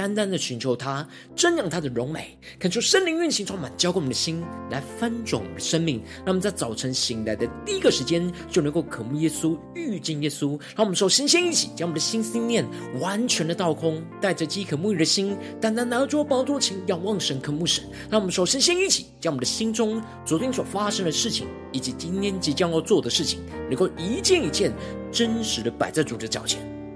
单单的寻求他，瞻仰他的荣美，恳求圣灵运行充满，浇灌我们的心，来翻转我们的生命。让我们在早晨醒来的第一个时间，就能够渴慕耶稣，遇见耶稣。让我们首先先一起将我们的心思念完全的倒空，带着饥渴沐浴的心，单单拿着宝座前仰望神，渴慕神。让我们首先先一起将我们的心中昨天所发生的事情，以及今天即将要做的事情，能够一件一件真实的摆在主的脚前。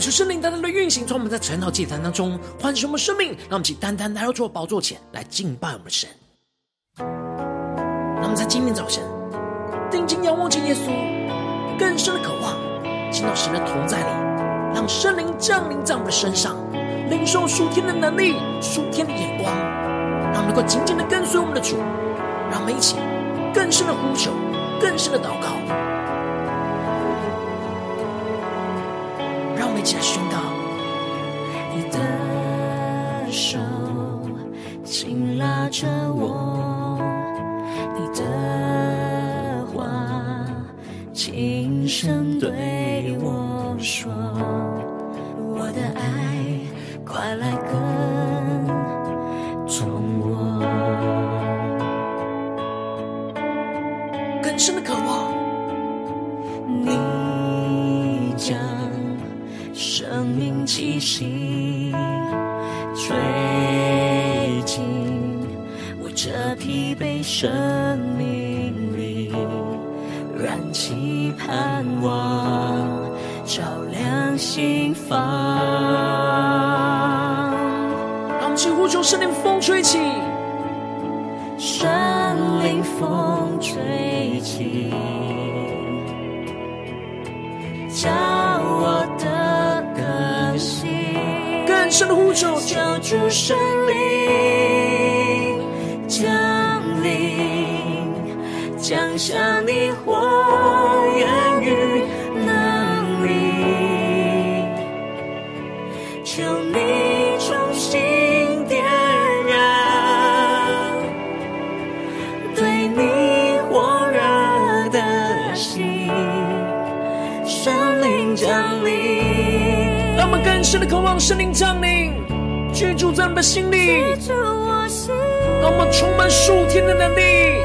恳求圣灵单单的运行，从我们在晨祷祭坛当中唤醒我们生命，让我们起单单来到主的宝座前来敬拜我们的神。让我们在今天早晨定睛仰望着耶稣，更深的渴望进到神的同在里，让圣灵降临在我们的身上，领受属天的能力、属天的眼光，让我们能够紧紧的跟随我们的主。让我们一起更深的呼求，更深的祷告。一起来宣告，你的手紧拉着我，你的话轻声对我说，我的爱快来跟从我，更深的渴望。生命里，燃起盼望，照亮心房。让我们起呼求，圣灵风吹起，圣灵风吹起，叫我的呼求，叫主圣灵降下你火焰与能力，求你重新点燃对你火热的心，圣灵降临，让我们更深的渴望圣灵降临。居住在我们的心里，让我们充满属天的能力，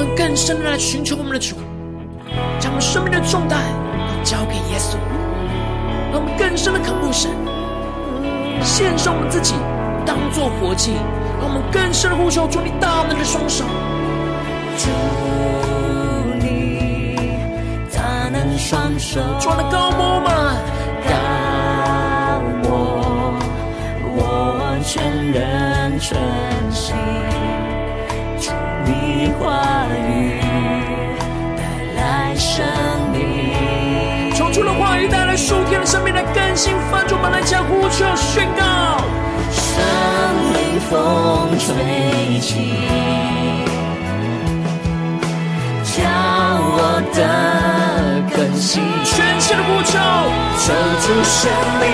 们更深的来寻求我们的主，将我们生命的重担都交给耶稣，让我们更深的渴慕神，献上我们自己当作活祭，让我们更深的呼求主你大能的双手，主你大能双手，抓得高摩吗？全人全心，主你话语带来生命，冲出了话语带来属天的生命，来更新翻转，们来将呼求宣告，圣灵风吹起，叫我的更新，全新的呼求，求主圣灵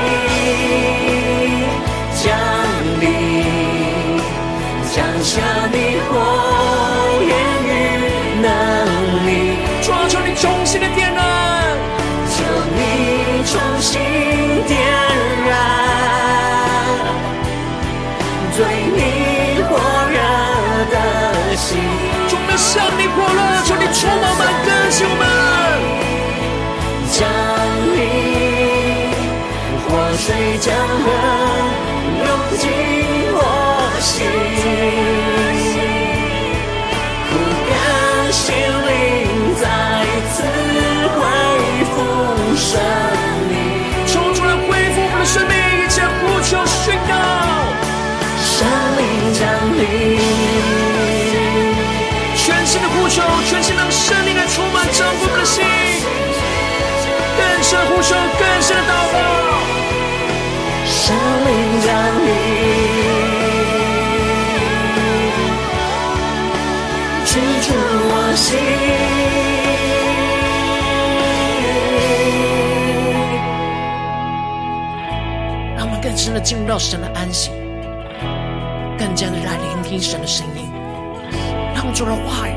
将。降下你火点燃，对你火热的心。我们向你火热，求你充满满的心们，将你火水江河涌进我心。深的进入到神的安息，更加的来聆听神的声音，让主的话语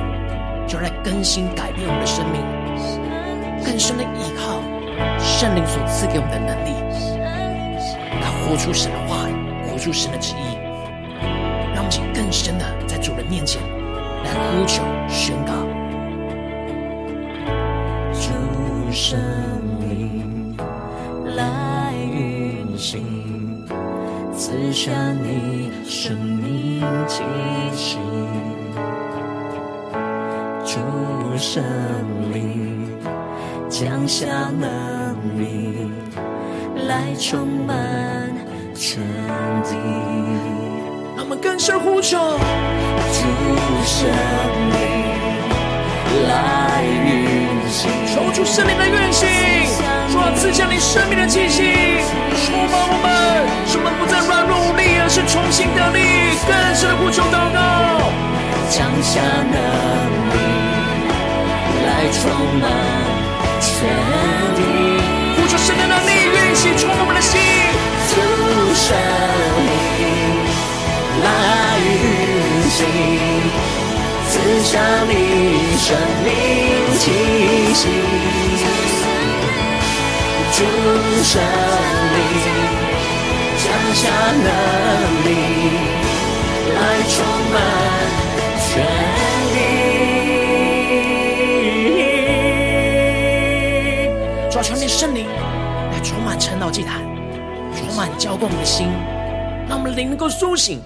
就来更新改变我们的生命，更深的依靠圣灵所赐给我们的能力。来活出神的话语，活出神的旨意，让我们请更深的在主人面前来呼求宣告。主圣赐下你生命气息。主圣灵降下能力来充满。全地，让我们更深呼求，主圣灵来运行，求主圣灵的运行，主，赐下你生命的气息，新得力。更深的呼求祷告，降下能力来充满全地，呼求神的能力运行，充满我们的心。生命来运行，赐下你生命气息。主圣灵降下能力，来充满全地。抓求你圣灵来充满晨祷祭坛。充满浇灌我们的心，让我们灵能够苏醒，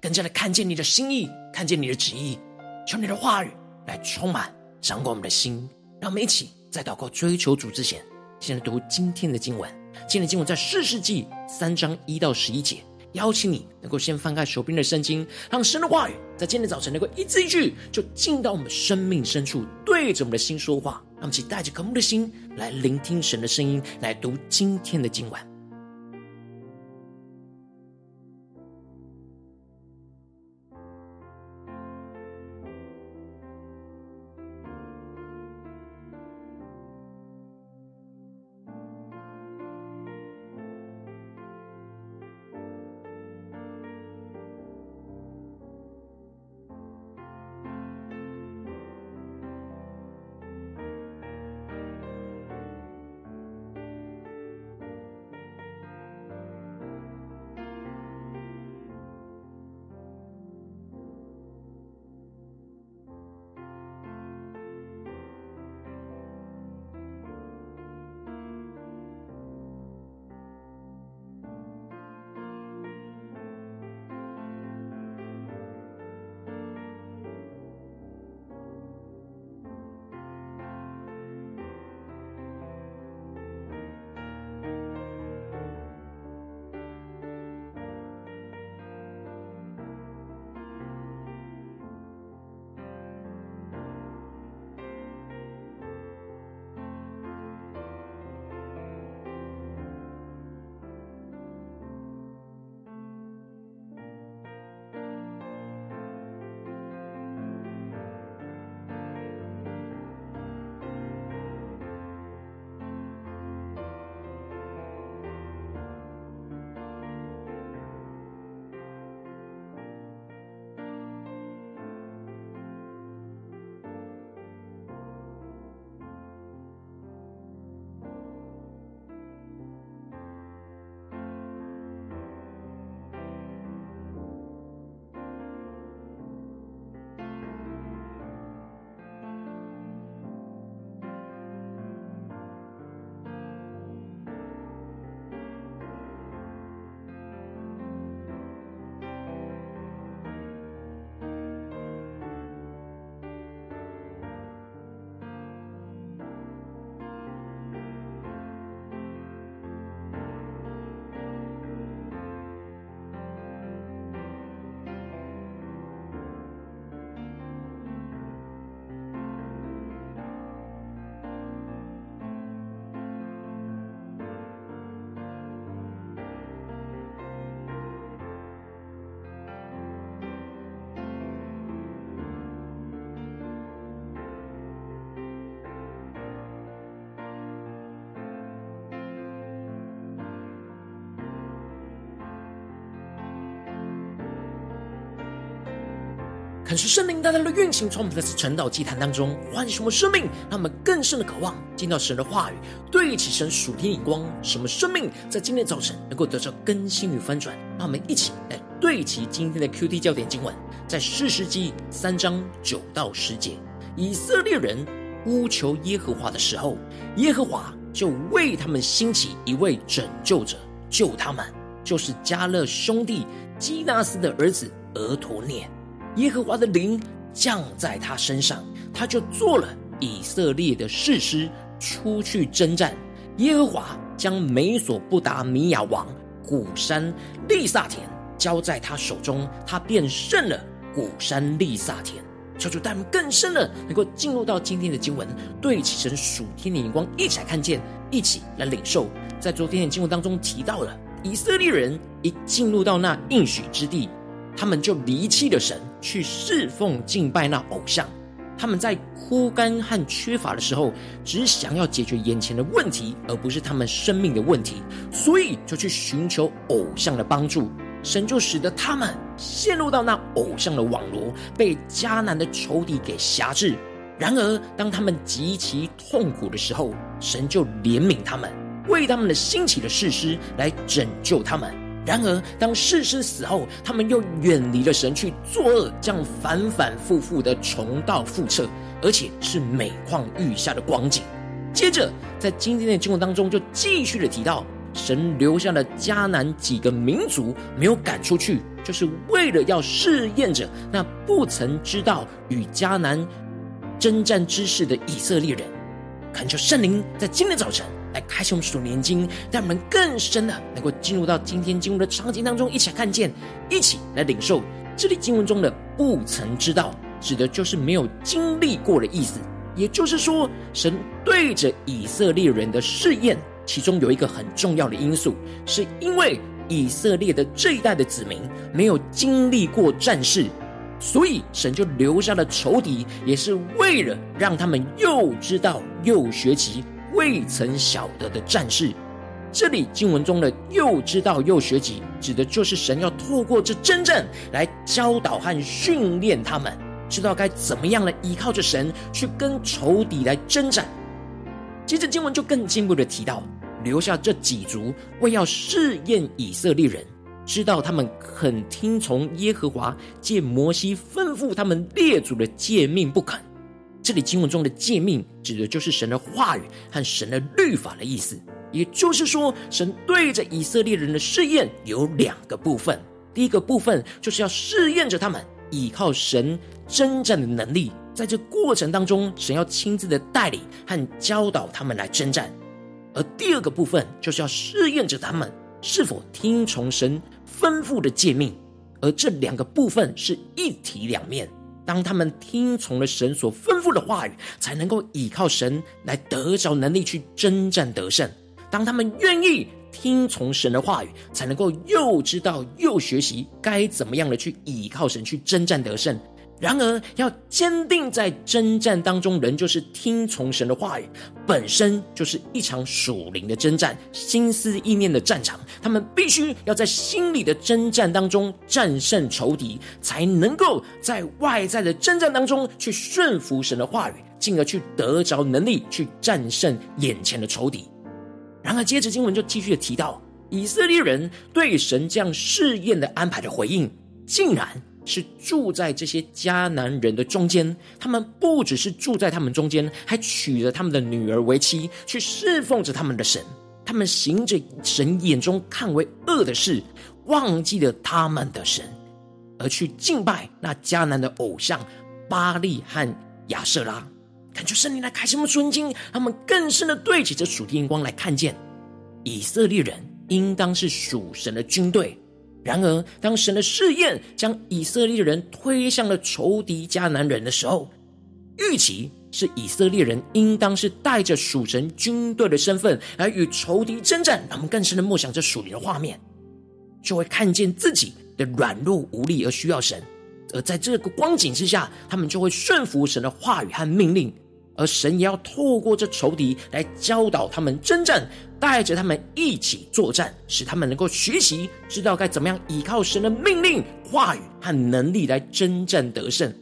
更加的看见你的心意，看见你的旨意。求你的话语来充满掌管我们的心，让我们一起在祷告追求主之前，先来读今天的经文。今天的经文在四世纪三章一到十一节。邀请你能够先翻开手边的圣经，让神的话语在今天早晨能够一字一句就进到我们生命深处，对着我们的心说话。让我们一起带着渴慕的心来聆听神的声音，来读今天的经文。可是圣灵大大的运行，从我们的晨祷祭坛当中唤醒我们生命，让我们更深的渴望见到神的话语，对齐神属天眼光，什么生命在今天早晨能够得到更新与翻转。让我们一起来对齐今天的 QT 焦点经文，在士师记三章九到十节，以色列人呼求耶和华的时候，耶和华就为他们兴起一位拯救者，救他们，就是迦勒兄弟基纳斯的儿子俄陀聂。耶和华的灵降在他身上，他就做了以色列的士师，出去征战。耶和华将美索不达米亚王古山利萨田交在他手中，他便胜了古山利萨田。求主带我们更深的，能够进入到今天的经文，对齐神属天的眼光，一起来看见，一起来领受。在昨天的经文当中提到了，以色列人一进入到那应许之地。他们就离弃了神，去侍奉敬拜那偶像。他们在枯干和缺乏的时候，只想要解决眼前的问题，而不是他们生命的问题，所以就去寻求偶像的帮助。神就使得他们陷入到那偶像的网罗，被迦南的仇敌给挟制。然而，当他们极其痛苦的时候，神就怜悯他们，为他们的兴起的士师来拯救他们。然而，当世师死后，他们又远离了神，去作恶，这样反反复复的重蹈覆辙，而且是每况愈下的光景。接着，在今天的经文当中，就继续的提到，神留下了迦南几个民族没有赶出去，就是为了要试验着那不曾知道与迦南征战之事的以色列人。恳求圣灵在今天早晨。来开启我们属灵经，让我们更深的能够进入到今天经文的场景当中，一起来看见，一起来领受。这里经文中的“不曾知道”，指的就是没有经历过的意思。也就是说，神对着以色列人的试验，其中有一个很重要的因素，是因为以色列的这一代的子民没有经历过战事，所以神就留下了仇敌，也是为了让他们又知道又学习。未曾晓得的战士，这里经文中的又知道又学习，指的就是神要透过这征战来教导和训练他们，知道该怎么样来依靠着神去跟仇敌来征战。接着经文就更进一步的提到，留下这几族为要试验以色列人，知道他们肯听从耶和华借摩西吩咐他们列祖的诫命不肯。这里经文中的诫命，指的就是神的话语和神的律法的意思。也就是说，神对着以色列人的试验有两个部分。第一个部分就是要试验着他们依靠神征战的能力，在这过程当中，神要亲自的带领和教导他们来征战。而第二个部分就是要试验着他们是否听从神吩咐的诫命。而这两个部分是一体两面。当他们听从了神所吩咐的话语，才能够依靠神来得着能力去征战得胜。当他们愿意听从神的话语，才能够又知道又学习该怎么样的去依靠神去征战得胜。然而，要坚定在征战当中，人就是听从神的话语，本身就是一场属灵的征战，心思意念的战场。他们必须要在心里的征战当中战胜仇敌，才能够在外在的征战当中去顺服神的话语，进而去得着能力去战胜眼前的仇敌。然而，接着经文就继续的提到，以色列人对神这样试验的安排的回应，竟然。是住在这些迦南人的中间，他们不只是住在他们中间，还娶了他们的女儿为妻，去侍奉着他们的神。他们行着神眼中看为恶的事，忘记了他们的神，而去敬拜那迦南的偶像巴力和亚舍拉。感觉圣灵来开什么纯经，他们更深的对起这属天光来看见，以色列人应当是属神的军队。然而，当神的试验将以色列人推向了仇敌迦南人的时候，预期是以色列人应当是带着属神军队的身份来与仇敌征战。他们更深的默想着属灵的画面，就会看见自己的软弱无力而需要神。而在这个光景之下，他们就会顺服神的话语和命令。而神也要透过这仇敌来教导他们征战，带着他们一起作战，使他们能够学习，知道该怎么样依靠神的命令、话语和能力来征战得胜。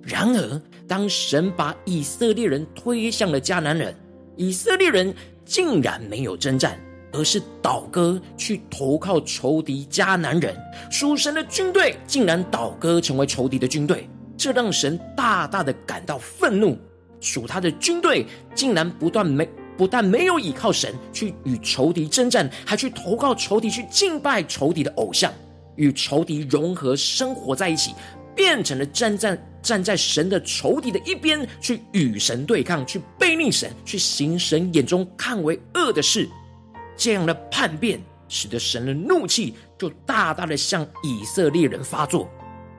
然而，当神把以色列人推向了迦南人，以色列人竟然没有征战，而是倒戈去投靠仇敌迦南人。属神的军队竟然倒戈成为仇敌的军队，这让神大大的感到愤怒。属他的军队竟然不断没不但没有倚靠神去与仇敌征战，还去投靠仇敌，去敬拜仇敌的偶像，与仇敌融合生活在一起。变成了站在站在神的仇敌的一边，去与神对抗，去背逆神，去行神眼中看为恶的事。这样的叛变，使得神的怒气就大大的向以色列人发作。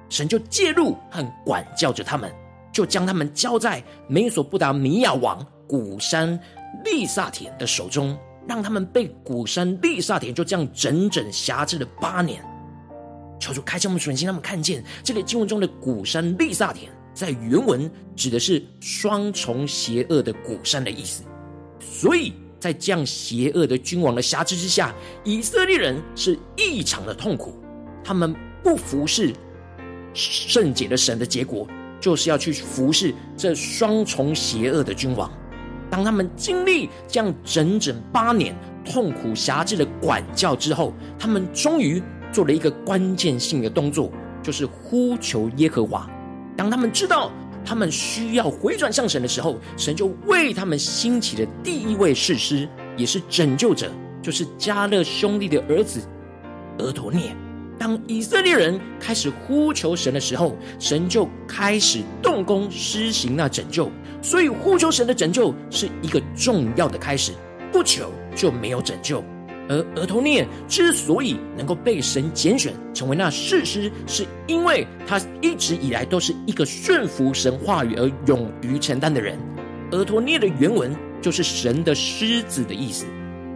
神就介入和管教着他们，就将他们交在美索不达米亚王古山利萨田的手中，让他们被古山利萨田就这样整整辖制了八年。求主开启我们属灵心，让我们看见这里经文中的古山利萨田，在原文指的是双重邪恶的古山的意思。所以在这样邪恶的君王的辖制之下，以色列人是异常的痛苦。他们不服侍圣洁的神的结果，就是要去服侍这双重邪恶的君王。当他们经历这样整整八年痛苦辖制的管教之后，他们终于。做了一个关键性的动作，就是呼求耶和华。当他们知道他们需要回转向神的时候，神就为他们兴起的第一位士师，也是拯救者，就是迦勒兄弟的儿子俄陀聂。当以色列人开始呼求神的时候，神就开始动工施行那拯救。所以，呼求神的拯救是一个重要的开始，不求就没有拯救。而俄陀聂之所以能够被神拣选成为那士师，是因为他一直以来都是一个顺服神话语而勇于承担的人。俄陀聂的原文就是神的狮子的意思。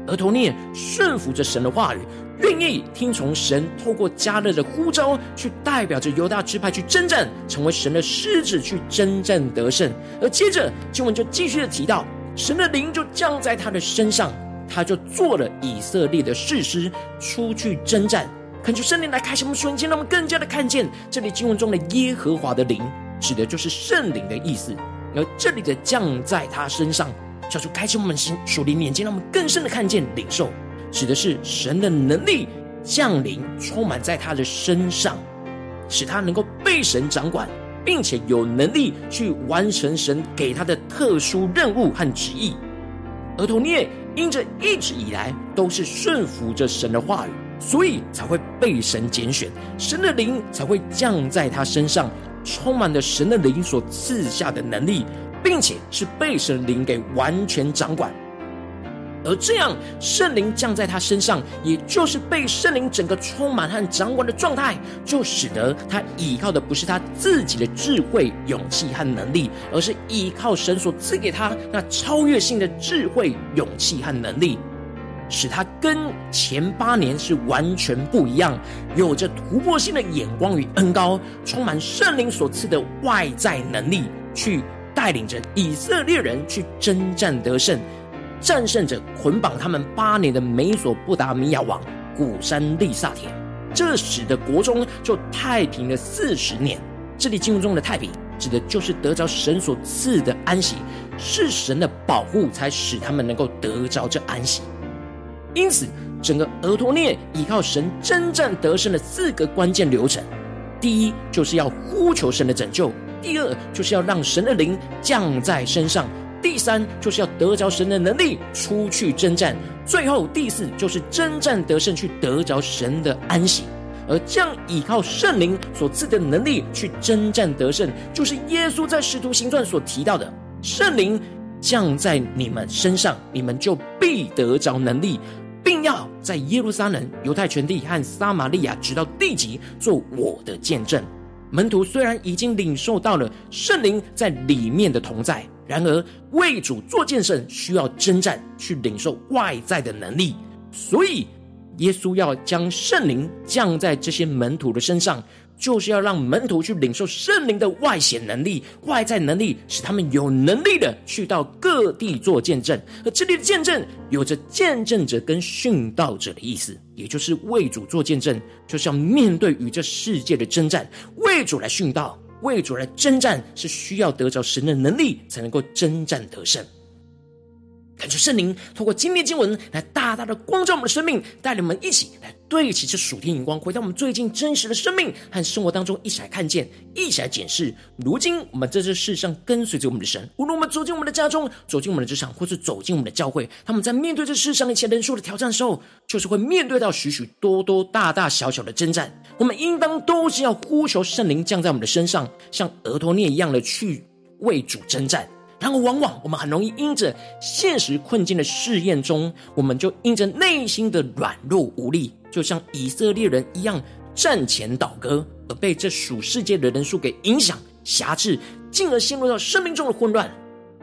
俄陀聂顺服着神的话语，愿意听从神透过加勒的呼召，去代表着犹大支派去征战，成为神的狮子去征战得胜。而接着经文就继续的提到，神的灵就降在他的身上。他就做了以色列的士师，出去征战。恳求圣灵来开什么瞬间，让我们更加的看见这里经文中的耶和华的灵，指的就是圣灵的意思。而这里的降在他身上，叫做开启我们心属灵眼睛，让我们更深的看见领受，指的是神的能力降临，充满在他的身上，使他能够被神掌管，并且有能力去完成神给他的特殊任务和旨意。俄陀聂因着一直以来都是顺服着神的话语，所以才会被神拣选，神的灵才会降在他身上，充满了神的灵所赐下的能力，并且是被神灵给完全掌管。而这样，圣灵降在他身上，也就是被圣灵整个充满和掌管的状态，就使得他依靠的不是他自己的智慧、勇气和能力，而是依靠神所赐给他那超越性的智慧、勇气和能力，使他跟前八年是完全不一样，有着突破性的眼光与恩膏，充满圣灵所赐的外在能力，去带领着以色列人去征战得胜。战胜者捆绑他们八年的美索不达米亚王古珊利萨田，这使得国中就太平了四十年。这里经文中的太平，指的就是得着神所赐的安息，是神的保护，才使他们能够得着这安息。因此，整个俄陀聂依靠神征战得胜的四个关键流程：第一，就是要呼求神的拯救；第二，就是要让神的灵降在身上。第三就是要得着神的能力出去征战，最后第四就是征战得胜去得着神的安息，而这样依靠圣灵所赐的能力去征战得胜，就是耶稣在使徒行传所提到的圣灵降在你们身上，你们就必得着能力，并要在耶路撒冷、犹太全地和撒玛利亚直到地极做我的见证。门徒虽然已经领受到了圣灵在里面的同在。然而，为主做见证需要征战，去领受外在的能力，所以耶稣要将圣灵降在这些门徒的身上，就是要让门徒去领受圣灵的外显能力、外在能力，使他们有能力的去到各地做见证。而这里的见证有着见证者跟殉道者的意思，也就是为主做见证，就是要面对与这世界的征战，为主来殉道。为主来征战，是需要得着神的能力，才能够征战得胜。感谢圣灵透过今天经文来大大的光照我们的生命，带领我们一起来对齐这属天荧光，回到我们最近真实的生命和生活当中，一起来看见，一起来检视。如今我们在这世上跟随着我们的神，无论我们走进我们的家中，走进我们的职场，或是走进我们的教会，他们在面对这世上一切人数的挑战的时候，就是会面对到许许多多大大小小的征战。我们应当都是要呼求圣灵降在我们的身上，像俄陀聂一样的去为主征战。然后，往往我们很容易因着现实困境的试验中，我们就因着内心的软弱无力，就像以色列人一样战前倒戈，而被这属世界的人数给影响、辖制，进而陷入到生命中的混乱。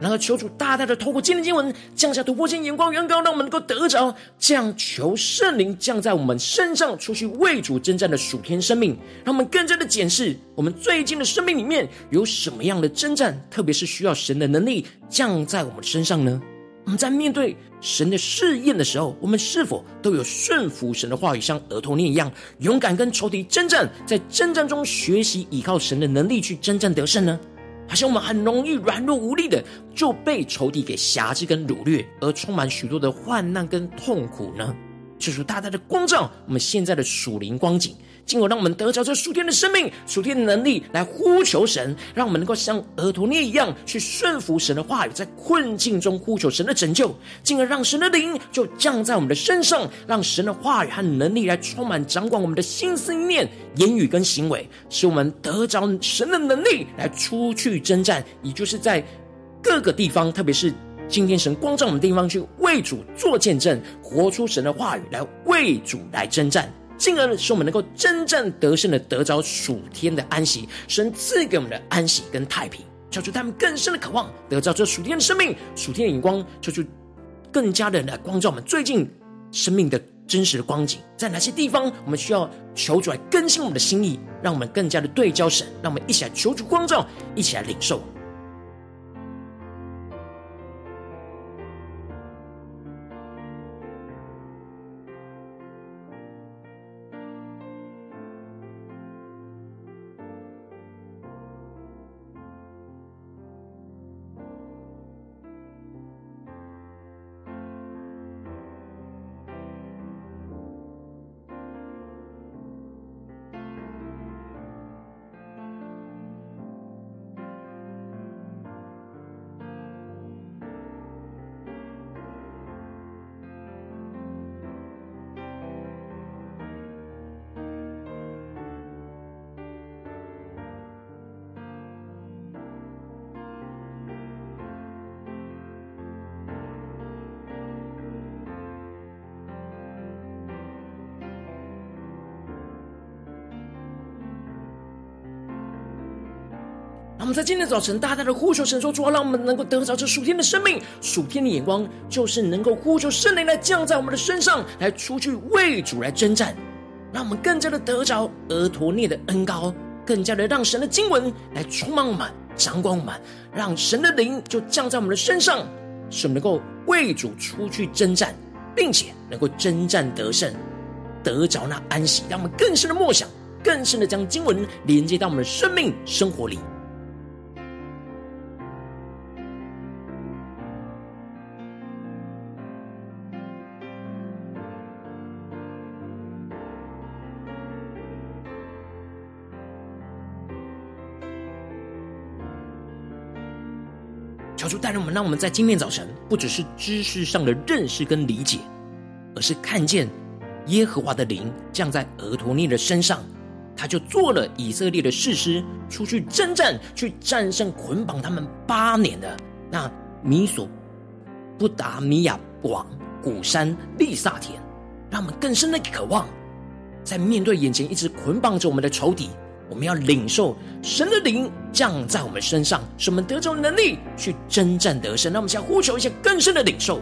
然后求主大大的透过今天经文降下突破性眼光，远高，让我们能够得着这样求圣灵降在我们身上，出去为主征战的属天生命，让我们更加的检视我们最近的生命里面有什么样的征战，特别是需要神的能力降在我们身上呢？我们在面对神的试验的时候，我们是否都有顺服神的话语，像俄陀聂一样勇敢跟仇敌征战，在征战中学习依靠神的能力去征战得胜呢？好像我们很容易软弱无力的就被仇敌给挟制跟掳掠，而充满许多的患难跟痛苦呢？就是大大的光照我们现在的属灵光景。进而让我们得着这属天的生命、属天的能力，来呼求神，让我们能够像俄陀聂一样去顺服神的话语，在困境中呼求神的拯救，进而让神的灵就降在我们的身上，让神的话语和能力来充满掌管我们的心思念、言语跟行为，使我们得着神的能力来出去征战，也就是在各个地方，特别是今天神光照我们的地方，去为主做见证，活出神的话语来为主来征战。进而使我们能够真正得胜的得着属天的安息，神赐给我们的安息跟太平，求出他们更深的渴望得着这属天的生命、属天的眼光，求出更加的来光照我们最近生命的真实的光景，在哪些地方我们需要求主来更新我们的心意，让我们更加的对焦神，让我们一起来求主光照，一起来领受。们在今天早晨大大的呼求神说：主啊，让我们能够得着这属天的生命、属天的眼光，就是能够呼求圣灵来降在我们的身上，来出去为主来征战。让我们更加的得着俄陀聂的恩膏，更加的让神的经文来充满我们、掌管我们，让神的灵就降在我们的身上，使我们能够为主出去征战，并且能够征战得胜，得着那安息。让我们更深的默想，更深的将经文连接到我们的生命生活里。们，让我们在今天早晨不只是知识上的认识跟理解，而是看见耶和华的灵降在俄陀聂的身上，他就做了以色列的士师，出去征战，去战胜捆绑他们八年的那米索不达米亚王古山利萨田，让我们更深的渴望，在面对眼前一直捆绑着我们的仇敌。我们要领受神的灵降在我们身上，使我们得着能力去征战得胜。那我们先呼求一些更深的领受。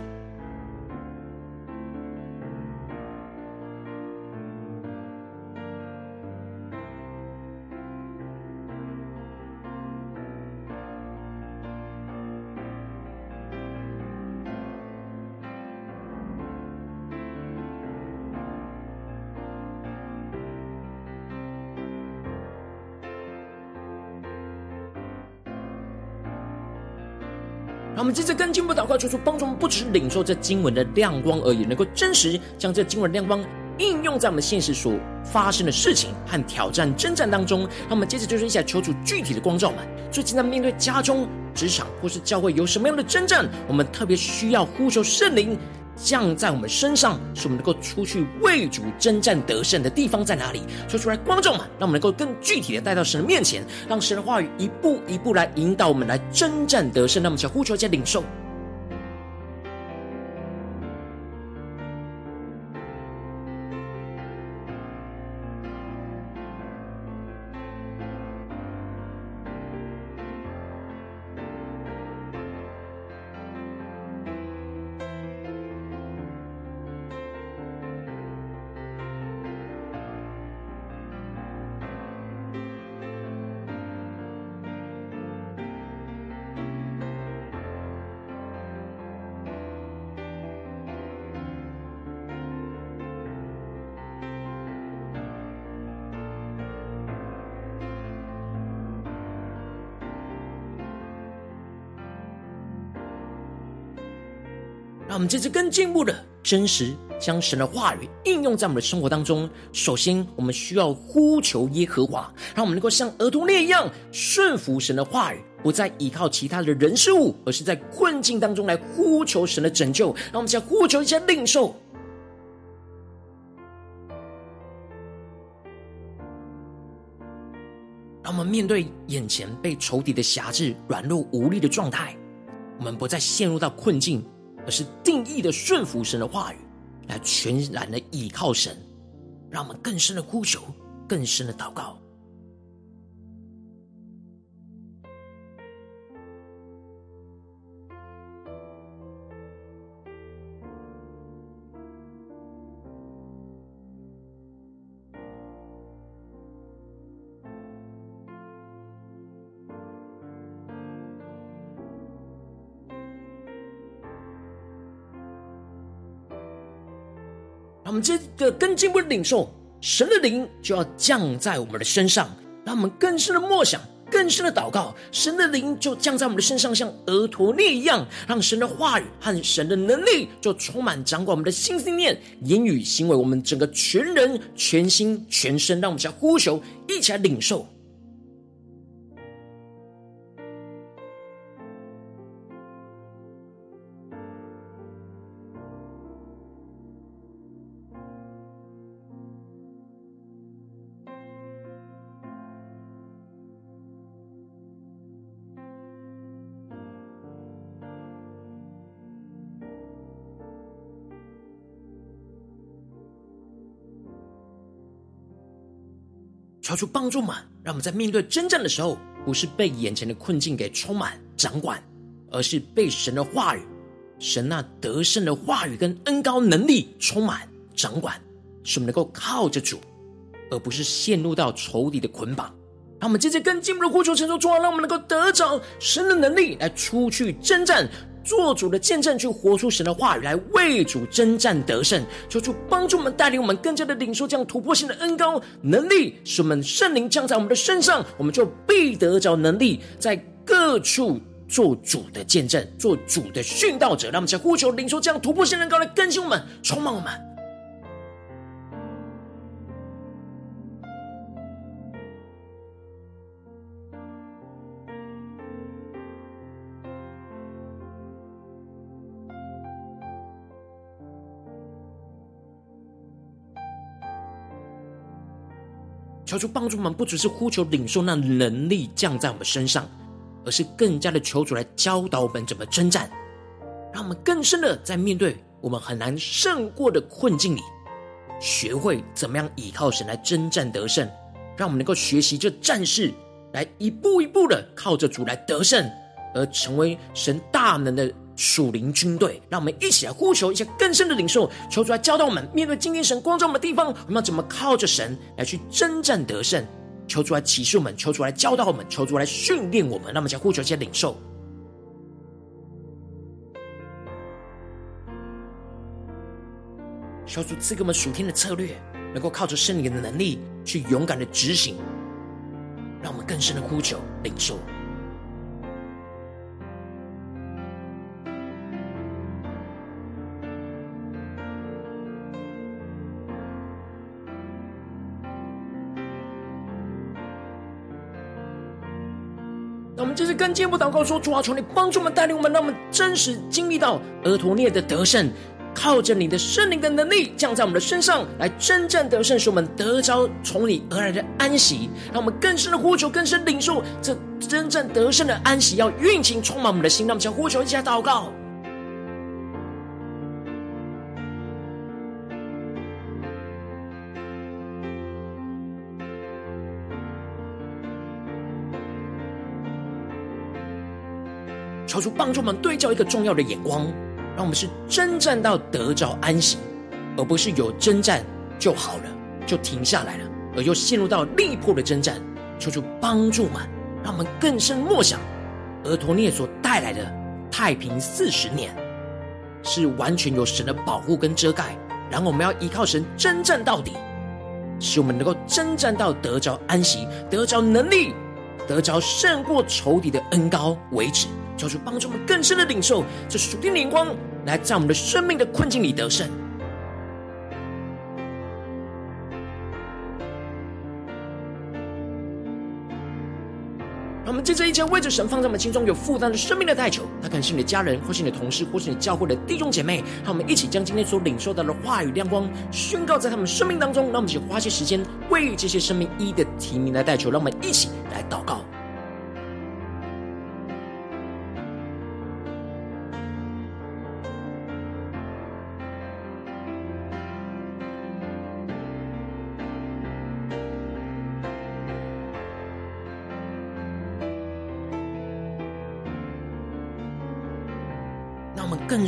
我们接着跟进步祷告，求主帮助我们，不只是领受这经文的亮光而已，能够真实将这经文的亮光应用在我们现实所发生的事情和挑战征战当中。那我们接着就是一起来求主具体的光照们。最近在面对家中、职场或是教会有什么样的征战，我们特别需要呼求圣灵。降在我们身上，使我们能够出去为主征战得胜的地方在哪里？说出来，观众们，让我们能够更具体的带到神的面前，让神的话语一步一步来引导我们来征战得胜。那么想呼求加领受。让我们这次更进步的真实，将神的话语应用在我们的生活当中。首先，我们需要呼求耶和华，让我们能够像俄陀聂一样顺服神的话语，不再依靠其他的人事物，而是在困境当中来呼求神的拯救。让我们先呼求一下领受。让我们面对眼前被仇敌的辖制、软弱无力的状态，我们不再陷入到困境。而是定义的顺服神的话语，来全然的倚靠神，让我们更深的呼求，更深的祷告。我们这个更进一步的领受神的灵，就要降在我们的身上，让我们更深的默想，更深的祷告。神的灵就降在我们的身上，像额陀聂一样，让神的话语和神的能力就充满掌管我们的心、思念、言语、行为，我们整个全人、全心、全身。让我们想呼求，一起来领受。帮助嘛，让我们在面对征战的时候，不是被眼前的困境给充满掌管，而是被神的话语、神那得胜的话语跟恩高能力充满掌管，使我们能够靠着主，而不是陷入到仇敌的捆绑。让我们接着更进一步的呼求，承受主啊，让我们能够得着神的能力来出去征战。做主的见证，去活出神的话语，来为主征战得胜。求主帮助我们，带领我们更加的领受这样突破性的恩高能力，使我们圣灵降在我们的身上，我们就必得着能力，在各处做主的见证，做主的殉道者。让我们在呼求领受这样突破性的恩膏来更新我们，充满我们。求主帮助我们，不只是呼求领受那能力降在我们身上，而是更加的求主来教导我们怎么征战，让我们更深的在面对我们很难胜过的困境里，学会怎么样依靠神来征战得胜，让我们能够学习这战士来一步一步的靠着主来得胜，而成为神大能的。属灵军队，让我们一起来呼求一些更深的领受，求主来教导我们，面对今天神光照我们的地方，我们要怎么靠着神来去征战得胜？求主来启示我们，求主来教导我们，求主来训练我们。让我们先呼求一些领受，求主赐给我们属天的策略，能够靠着圣灵的能力去勇敢的执行。让我们更深的呼求领受。那我们这次跟进一步祷告说：主啊，求你帮助我们，带领我们，让我们真实经历到俄陀聂的得胜，靠着你的圣灵的能力降在我们的身上，来真正得胜，使我们得着从你而来的安息。让我们更深的呼求，更深领受这真正得胜的安息，要运行充满我们的心。让我们呼求一下祷告。求主帮助我们对照一个重要的眼光，让我们是征战到得着安息，而不是有征战就好了，就停下来了，而又陷入到力破的征战。求主帮助我们，让我们更深默想，俄陀聂所带来的太平四十年，是完全有神的保护跟遮盖。然后我们要依靠神征战到底，使我们能够征战到得着安息，得着能力，得着胜过仇敌的恩高为止。求主帮助我们更深的领受这属天的灵光，来在我们的生命的困境里得胜。让我们接着一切为着神放在我们心中有负担的生命的代求，他可能是你的家人，或是你的同事，或是你教会的弟兄姐妹。让我们一起将今天所领受到的话语亮光宣告在他们生命当中。让我们一起花些时间为这些生命一一的提名来代求。让我们一起来祷告。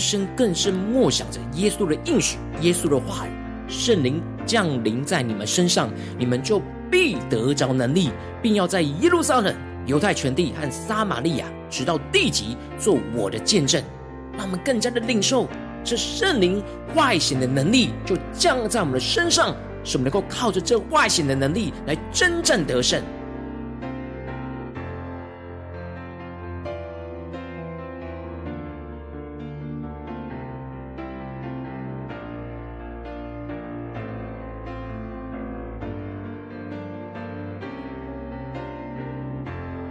深更深默想着耶稣的应许，耶稣的话语，圣灵降临在你们身上，你们就必得着能力，并要在耶路撒冷、犹太全地和撒玛利亚，直到地极，做我的见证。让我们更加的领受这圣灵外显的能力，就降在我们的身上，使我们能够靠着这外显的能力来征战得胜。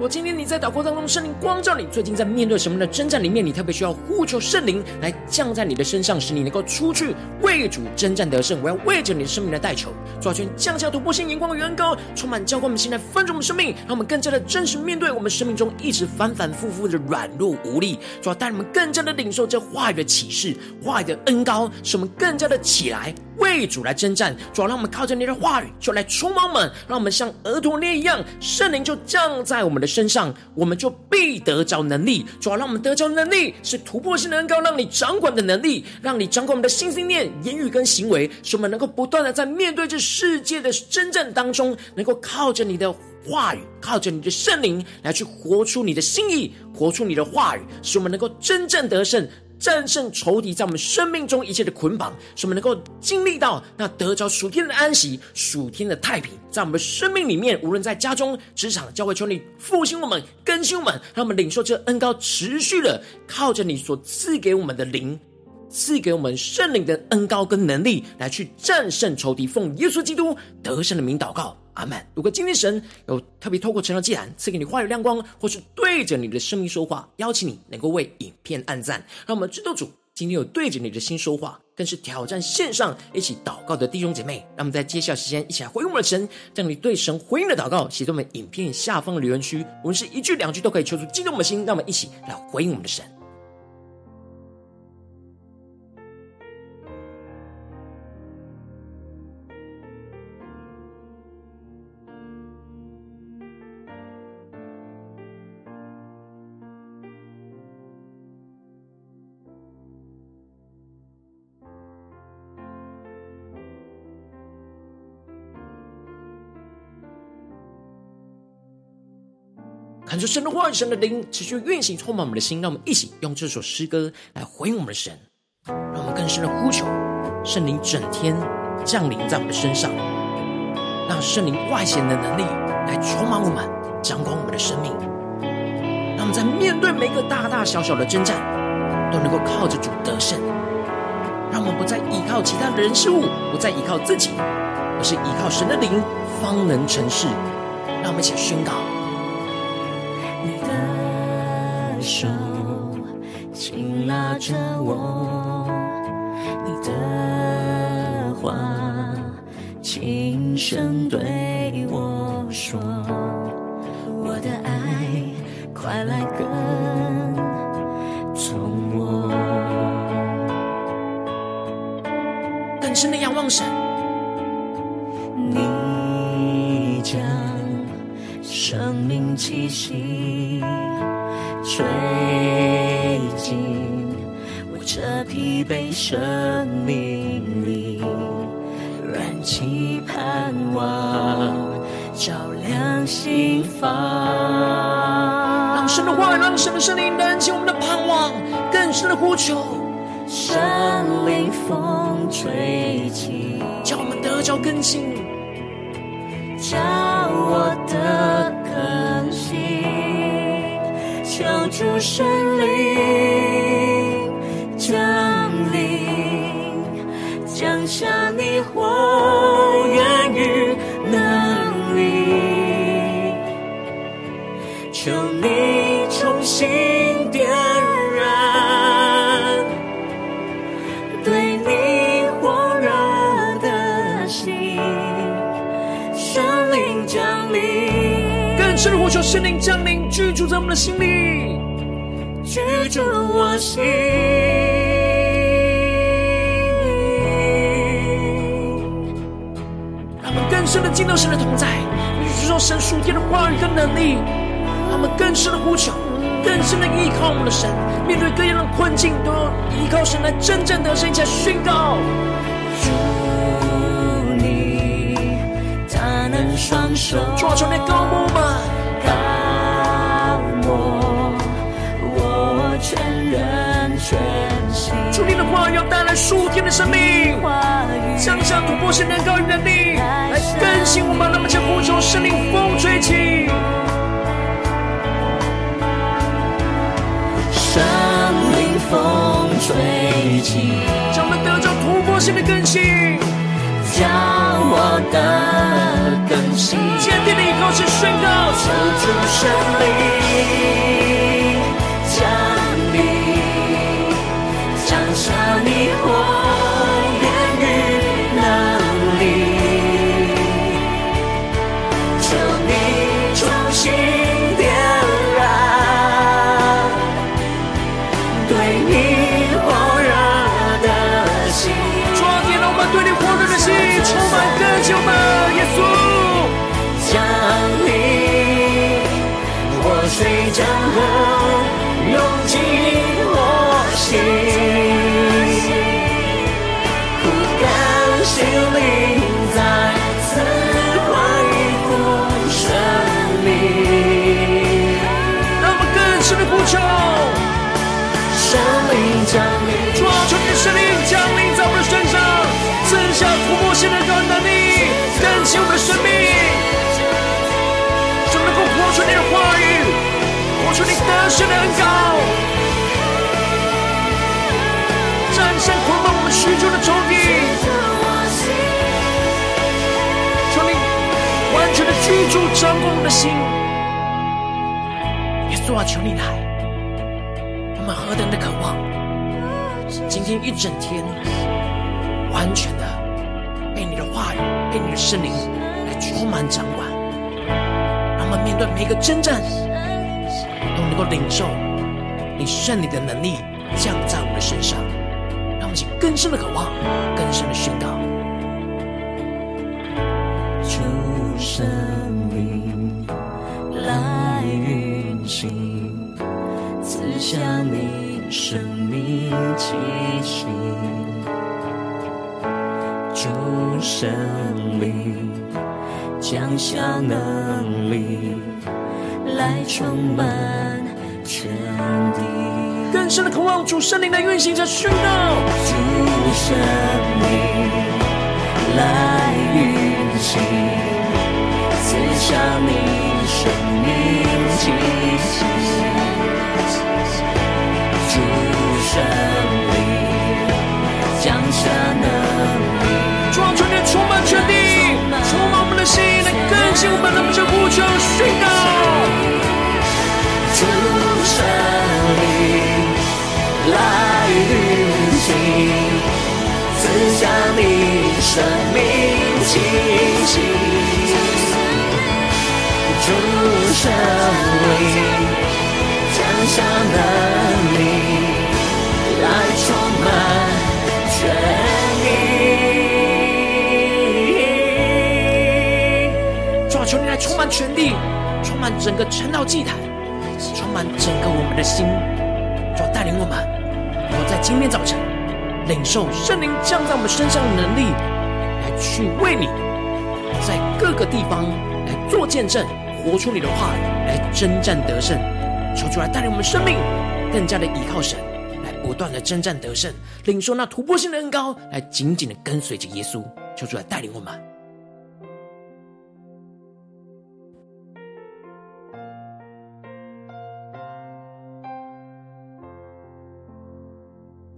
今天你在祷告当中，圣灵光照你。最近在面对什么的征战里面，你特别需要呼求圣灵来降在你的身上，使你能够出去为主征战得胜。我要为着你的生命来代求，主啊，求降下突破性眼光的恩膏，充满教灌我们心来分盛我们生命，让我们更加的真实面对我们生命中一直反反复复的软弱无力。主啊，带你们更加的领受这话语的启示，话语的恩膏，使我们更加的起来。为主来征战，主要让我们靠着你的话语，就来充满我们，让我们像俄陀聂一样，圣灵就降在我们的身上，我们就必得着能力。主要让我们得着能力，是突破性的恩膏，让你掌管的能力，让你掌管我们的心、心念、言语跟行为，使我们能够不断的在面对这世界的征战当中，能够靠着你的话语，靠着你的圣灵来去活出你的心意，活出你的话语，使我们能够真正得胜。战胜仇敌在我们生命中一切的捆绑，使我们能够经历到那得着属天的安息、属天的太平，在我们生命里面，无论在家中、职场、教会，求你复兴我们、更新我们，让我们领受这恩高，持续的靠着你所赐给我们的灵，赐给我们圣灵的恩高跟能力，来去战胜仇敌。奉耶稣基督得胜的名祷告。阿们。如果今天神有特别透过成长祭坛赐给你话语亮光，或是对着你的生命说话，邀请你能够为影片按赞，让我们知道主今天有对着你的心说话，更是挑战线上一起祷告的弟兄姐妹。让我们在接下来时间一起来回应我们的神，将你对神回应的祷告写在我们影片下方的留言区，我们是一句两句都可以求出激动我们的心，让我们一起来回应我们的神。看出神的话语，神的灵持续运行，充满我们的心。让我们一起用这首诗歌来回应我们的神，让我们更深的呼求圣灵整天降临在我们的身上，让圣灵外显的能力来充满我们，掌管我们的生命。让我们在面对每个大大小小的征战，都能够靠着主得胜。让我们不再依靠其他的人事物，不再依靠自己，而是依靠神的灵，方能成事。让我们一起宣告。你的手紧拉着我，你的话轻声对我说，我的爱快来跟从我，更深的仰望神。疲惫生命里，燃起盼望，照亮心房。让神的话，让神的圣灵燃起我们的盼望，更深的呼求，圣灵风吹起，叫我们得着更新。叫我的更新，求主圣灵圣灵降临，居住在我们的心里，居住我心。让我们更深的进到神的同在，领受神属天的话语跟能力。让我们更深的呼求，更深的依靠我们的神，面对各样的困境，都要依靠神来真正得胜，起来宣告。双手抓住那膏抹属天的生命，向上突破性能高与能力，来更新我们。那么将呼求圣灵风吹起，圣灵风吹起，将我们得着突破性的更新。叫我的更新，坚定的依靠是宣告，求主圣灵水江河涌进我心，枯干心灵再次欢呼生命。降临在我们的身上，赐下突破性的高能力，更新我们的生命，活出你得胜的恩膏，战胜捆绑我们许久的仇敌。求你完全的居住掌管我们的心，耶稣啊，求你来，我们何等的渴望，今天一整天。完全的被你的话语、被你的圣灵来充满掌管，让我们面对每一个征战，能够领受你圣灵的能力降在我们的身上，让我们起更深的渴望、更深的宣告。主圣灵来运行，赐下你生命气息。主圣灵降下能力，来充满全地。更深的渴望，主圣灵来运行着宣告。主圣灵来运行，赐下你生命胜利，降下能力来充满全地。主啊，求你来充满全地，充满整个成道祭坛，充满整个我们的心。主带领我们，我在今天早晨领受圣灵降在我们身上的能力，来去为你。在各个地方来做见证，活出你的话，来征战得胜。求主来带领我们生命，更加的依靠神，来不断的征战得胜，领受那突破性的恩高，来紧紧的跟随着耶稣。求主来带领我们。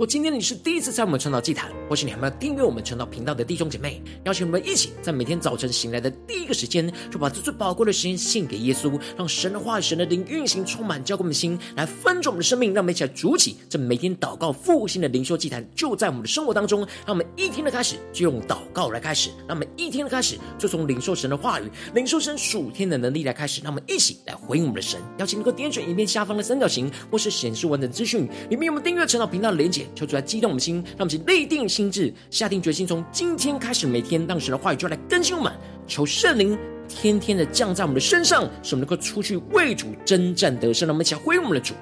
果今天你是第一次在我们晨祷祭坛，或是你还没有订阅我们晨祷频道的弟兄姐妹，邀请我们一起在每天早晨醒来的第一个时间，就把这最宝贵的时间献给耶稣，让神的话语、神的灵运行，充满浇灌我们的心，来分盛我们的生命。让我们一起来筑起这每天祷告复兴的灵修祭坛，就在我们的生活当中。让我们一天的开始就用祷告来开始，让我们一天的开始就从领受神的话语、领受神属天的能力来开始。让我们一起来回应我们的神。邀请你能够点选影片下方的三角形，或是显示完整资讯里面有我们订阅晨祷频道的连结。求主来激动我们心，让我们去立定心智，下定决心，从今天开始，每天让神的话语就来更新我们。求圣灵天天的降在我们的身上，使我们能够出去为主征战得胜。让我们一起回应我们的主。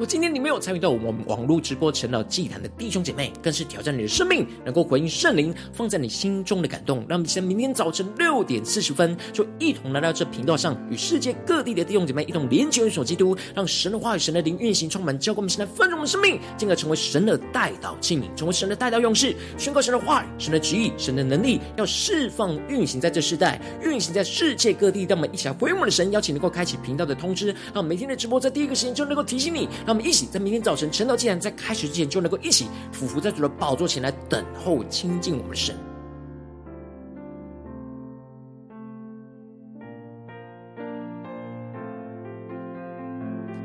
果今天你没有参与到我们网络直播成了祭坛的弟兄姐妹，更是挑战你的生命，能够回应圣灵放在你心中的感动。让我们在明天早晨六点四十分，就一同来到这频道上，与世界各地的弟兄姐妹一同连接、元首基督，让神的话语、神的灵运行，充满浇灌我们现在丰盛的生命，进而成为神的代祷器皿，成为神的代祷勇士，宣告神的话语、神的旨意、神的能力，要释放运行在这世代，运行在世界各地。让我们一起来回应我们的神，邀请能够开启频道的通知，让每天的直播在第一个时间就能够提醒你。让我们一起在明天早晨晨祷祭坛在开始之前，就能够一起俯伏在主的宝座前来等候亲近我们神。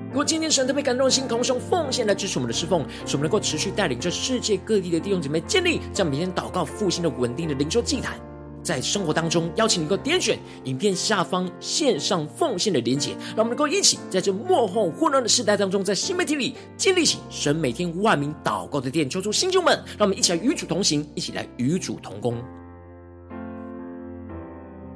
如果今天神特别感动心，同时用奉献来支持我们的侍奉，使我们能够持续带领着世界各地的弟兄姐妹建立在明天祷告复兴的稳定的灵修祭坛。在生活当中，邀请你能够点选影片下方线上奉献的连结，让我们能够一起在这幕后混乱的时代当中，在新媒体里建立起神每天万名祷告的殿，求出新旧们，让我们一起来与主同行，一起来与主同工。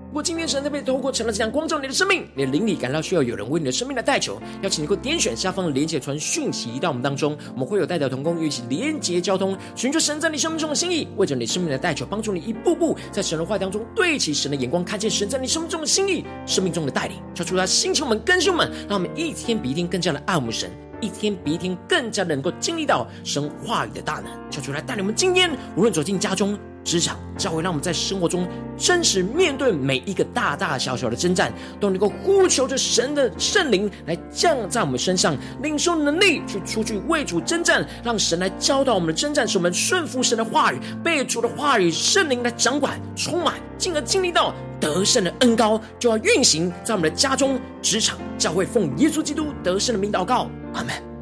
如果今天神特别透过成了这样光照你的生命，你的灵里感到需要有人为你的生命来代求，邀请你能够点选下方的连结传讯息到我们当中，我们会有代表同工与其连结交通，寻求神在你生命中的心意，为着你生命的代求，帮助你一步步在神的话当中对齐神的眼光，看见神在你生命中的心意，生命中的带领，求出他星球们更新们，让我们一天比一天更加的爱慕神，一天比一天更加的能够经历到神话语的大能，求主来带领我们今天无论走进家中。职场教会，让我们在生活中真实面对每一个大大小小的征战，都能够呼求着神的圣灵来降在我们身上，领受能力去出去为主征战，让神来教导我们的征战，使我们顺服神的话语，被主的话语圣灵来掌管、充满，进而经历到得胜的恩膏，就要运行在我们的家中、职场、教会，奉耶稣基督得胜的名祷告，Amen.